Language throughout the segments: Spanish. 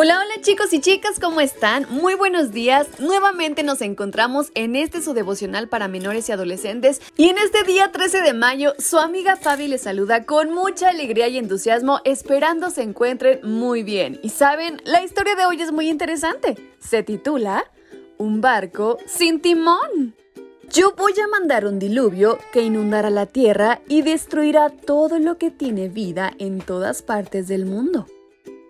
Hola, hola chicos y chicas, ¿cómo están? Muy buenos días. Nuevamente nos encontramos en este su devocional para menores y adolescentes. Y en este día 13 de mayo, su amiga Fabi les saluda con mucha alegría y entusiasmo, esperando se encuentren muy bien. Y saben, la historia de hoy es muy interesante. Se titula Un barco sin timón. Yo voy a mandar un diluvio que inundará la tierra y destruirá todo lo que tiene vida en todas partes del mundo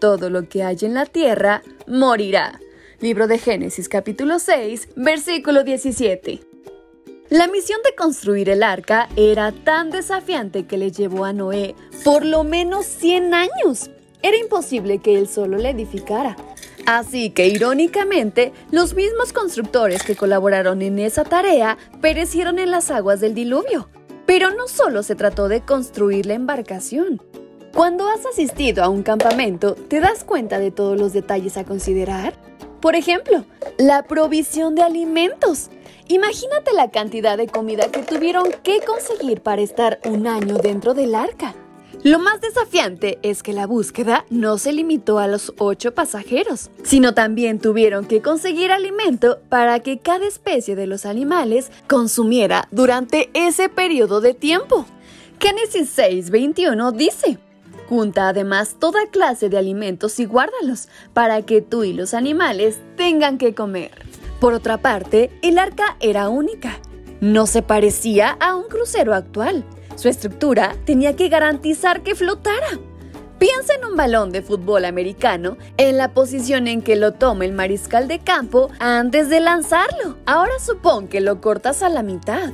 todo lo que hay en la tierra morirá. Libro de Génesis capítulo 6, versículo 17. La misión de construir el arca era tan desafiante que le llevó a Noé por lo menos 100 años. Era imposible que él solo la edificara. Así que, irónicamente, los mismos constructores que colaboraron en esa tarea perecieron en las aguas del diluvio. Pero no solo se trató de construir la embarcación. Cuando has asistido a un campamento, ¿te das cuenta de todos los detalles a considerar? Por ejemplo, la provisión de alimentos. Imagínate la cantidad de comida que tuvieron que conseguir para estar un año dentro del arca. Lo más desafiante es que la búsqueda no se limitó a los ocho pasajeros, sino también tuvieron que conseguir alimento para que cada especie de los animales consumiera durante ese periodo de tiempo. Génesis 6:21 dice, Junta además toda clase de alimentos y guárdalos para que tú y los animales tengan que comer. Por otra parte, el arca era única. No se parecía a un crucero actual. Su estructura tenía que garantizar que flotara. Piensa en un balón de fútbol americano en la posición en que lo toma el mariscal de campo antes de lanzarlo. Ahora supón que lo cortas a la mitad.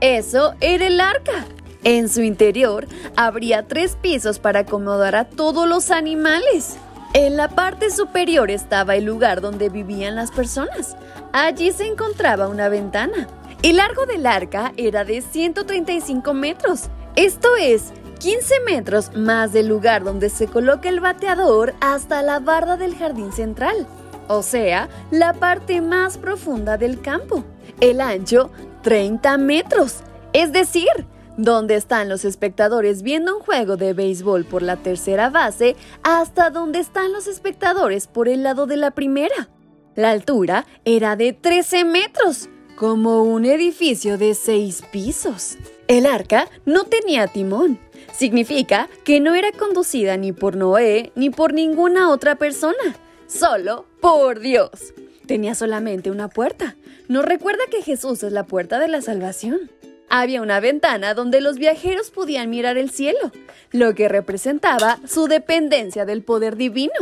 Eso era el arca. En su interior habría tres pisos para acomodar a todos los animales. En la parte superior estaba el lugar donde vivían las personas. Allí se encontraba una ventana. El largo del arca era de 135 metros. Esto es 15 metros más del lugar donde se coloca el bateador hasta la barda del jardín central, o sea, la parte más profunda del campo. El ancho, 30 metros, es decir, donde están los espectadores viendo un juego de béisbol por la tercera base hasta donde están los espectadores por el lado de la primera. La altura era de 13 metros, como un edificio de 6 pisos. El arca no tenía timón. Significa que no era conducida ni por Noé ni por ninguna otra persona, solo por Dios. Tenía solamente una puerta. ¿No recuerda que Jesús es la puerta de la salvación? Había una ventana donde los viajeros podían mirar el cielo, lo que representaba su dependencia del poder divino.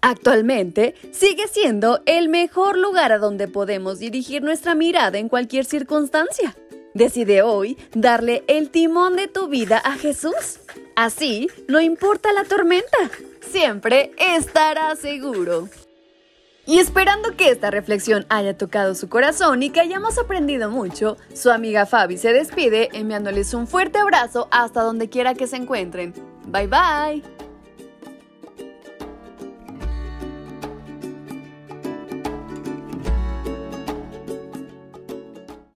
Actualmente sigue siendo el mejor lugar a donde podemos dirigir nuestra mirada en cualquier circunstancia. Decide hoy darle el timón de tu vida a Jesús. Así, no importa la tormenta, siempre estará seguro. Y esperando que esta reflexión haya tocado su corazón y que hayamos aprendido mucho, su amiga Fabi se despide enviándoles un fuerte abrazo hasta donde quiera que se encuentren. Bye bye.